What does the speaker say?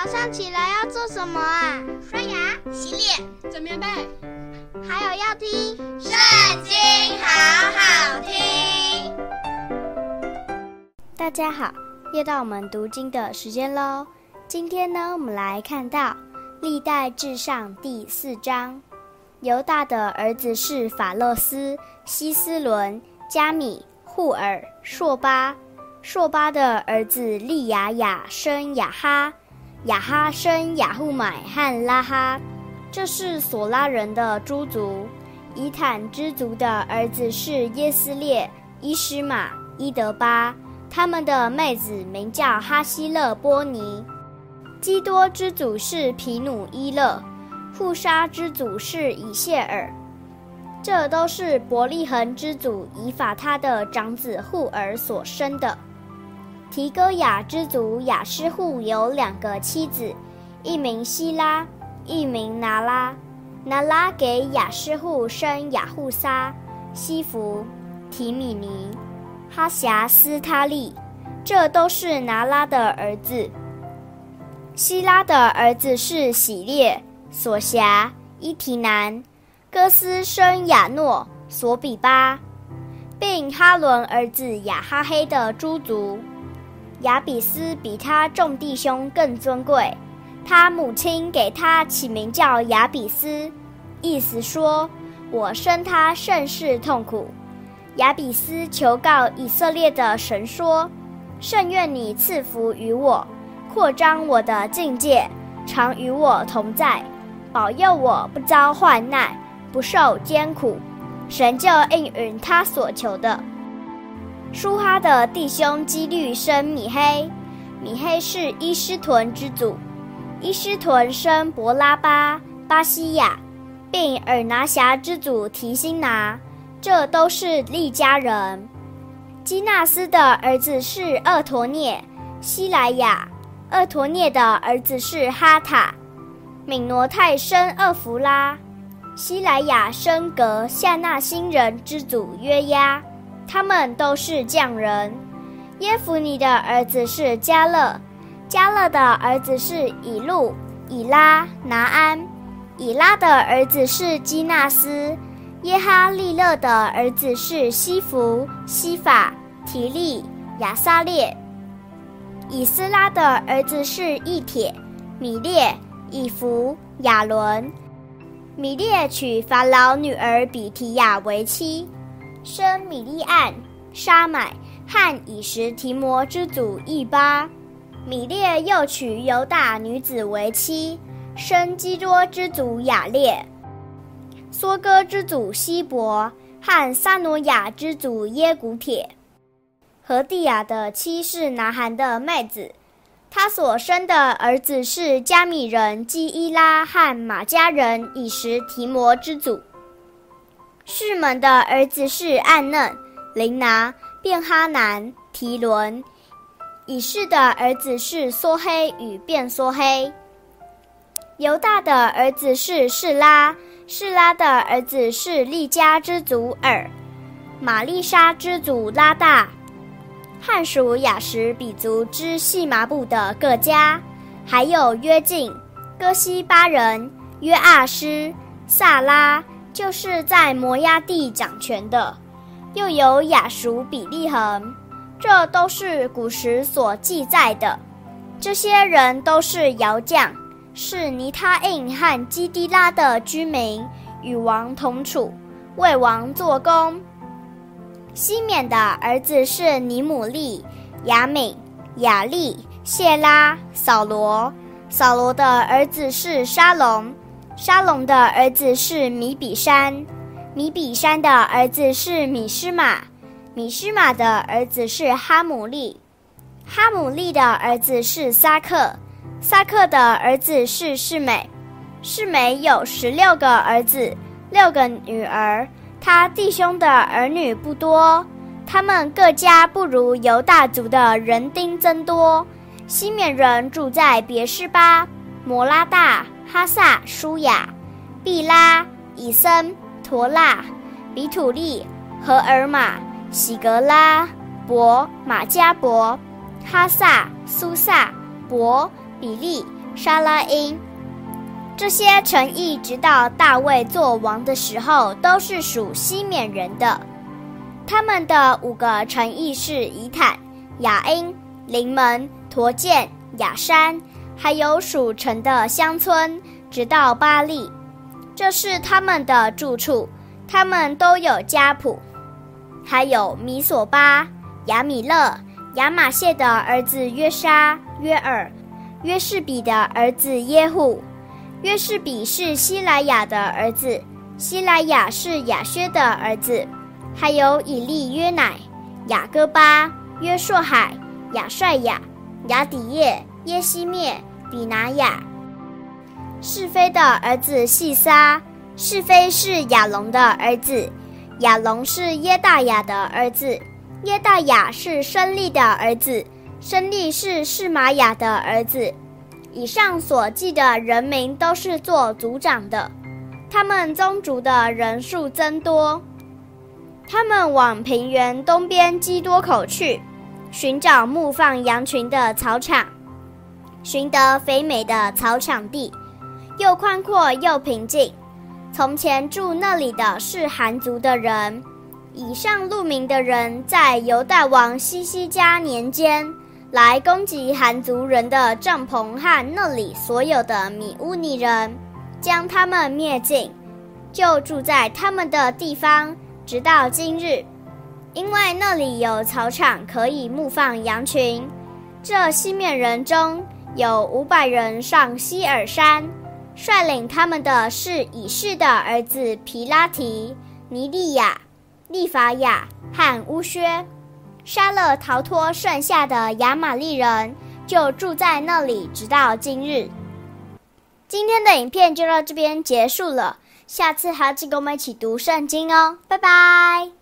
早上起来要做什么啊？刷牙、洗脸、整棉被，还有要听《圣经》，好好听。大家好，又到我们读经的时间喽。今天呢，我们来看到历代至上第四章。犹大的儿子是法勒斯、西斯伦、加米、户尔、朔巴。朔巴的儿子利雅雅生雅哈。亚哈生雅户买和拉哈，这是索拉人的诸族。以坦之族的儿子是耶斯列、伊施玛、伊德巴，他们的妹子名叫哈希勒波尼。基多之祖是皮努伊勒，户沙之祖是以谢尔，这都是伯利恒之祖以法他的长子户珥所生的。提哥雅之族雅施户有两个妻子，一名希拉，一名拿拉。拿拉给雅施户生雅户撒、西弗、提米尼、哈辖斯他利，这都是拿拉的儿子。希拉的儿子是喜列、所辖、伊提南。哥斯生雅诺、索比巴，并哈伦儿子雅哈黑的诸族。亚比斯比他众弟兄更尊贵，他母亲给他起名叫亚比斯，意思说：“我生他甚是痛苦。”亚比斯求告以色列的神说：“甚愿你赐福于我，扩张我的境界，常与我同在，保佑我不遭患难，不受艰苦。”神就应允他所求的。舒哈的弟兄基律生米黑，米黑是伊施屯之祖，伊施屯生伯拉巴、巴西亚，并尔拿辖之祖提辛拿，这都是利家人。基纳斯的儿子是厄陀聂、希莱亚，厄陀聂的儿子是哈塔，敏挪太生厄弗拉，希莱亚生格夏纳新人之祖约押。他们都是匠人。耶孚尼的儿子是迦勒，迦勒的儿子是以路、以拉、拿安。以拉的儿子是基纳斯。耶哈利勒的儿子是西弗、西法、提利、亚撒列。以斯拉的儿子是益帖、米列、以弗、亚伦。米列娶法老女儿比提亚为妻。生米利暗、沙买和以实提摩之祖益巴，米列又娶犹大女子为妻，生基多之祖雅列，梭哥之祖希伯和撒诺亚之祖耶古帖。何地亚的妻是南韩的妹子，他所生的儿子是迦米人基伊拉和玛迦人以实提摩之祖。士们的儿子是暗嫩、琳拿、便哈南、提伦；以示的儿子是梭黑与便梭黑。犹大的儿子是示拉，示拉的儿子是利家之祖尔，玛利沙之祖拉大，汉属雅实比族之细麻布的各家，还有约敬、哥西巴人、约阿施、撒拉。就是在摩押地掌权的，又有亚属比利恒，这都是古时所记载的。这些人都是窑匠，是尼他印和基低拉的居民，与王同处，为王做工。西缅的儿子是尼姆利、亚敏、亚利、谢拉、扫罗。扫罗的儿子是沙龙。沙龙的儿子是米比山，米比山的儿子是米施玛，米施玛的儿子是哈姆利，哈姆利的儿子是撒克，撒克的儿子是示美，示美有十六个儿子，六个女儿，他弟兄的儿女不多，他们各家不如犹大族的人丁增多。西缅人住在别是巴、摩拉大。哈萨舒雅、毕拉、以森、陀拉、比土利、荷尔玛、喜格拉、伯、马加伯、哈萨、苏萨、伯、比利、沙拉因。这些城邑直到大卫做王的时候，都是属西缅人的。他们的五个城邑是以坦、雅因、临门、陀剑、雅山，还有属城的乡村，直到巴力。这是他们的住处，他们都有家谱。还有米索巴、亚米勒、亚玛谢的儿子约沙、约尔、约士比的儿子耶户。约士比是西莱雅的儿子，西莱雅是亚薛的儿子。还有以利约乃、雅各巴、约硕海、雅帅雅、雅底叶、耶西灭、比拿雅。是非的儿子细沙，是非是亚龙的儿子。亚龙是耶大雅的儿子，耶大雅是申利的儿子，申利是示玛雅的儿子。以上所记的人名都是做族长的，他们宗族的人数增多。他们往平原东边基多口去，寻找牧放羊群的草场，寻得肥美的草场地，又宽阔又平静。从前住那里的是韩族的人。以上录名的人，在犹大王西西家年间，来攻击韩族人的帐篷和那里所有的米乌尼人，将他们灭尽，就住在他们的地方，直到今日。因为那里有草场，可以牧放羊群。这西面人中有五百人上西珥山。率领他们的是以示的儿子皮拉提、尼利亚、利法亚和乌薛，杀了逃脱剩下的亚玛力人，就住在那里，直到今日。今天的影片就到这边结束了，下次还要记得跟我们一起读圣经哦，拜拜。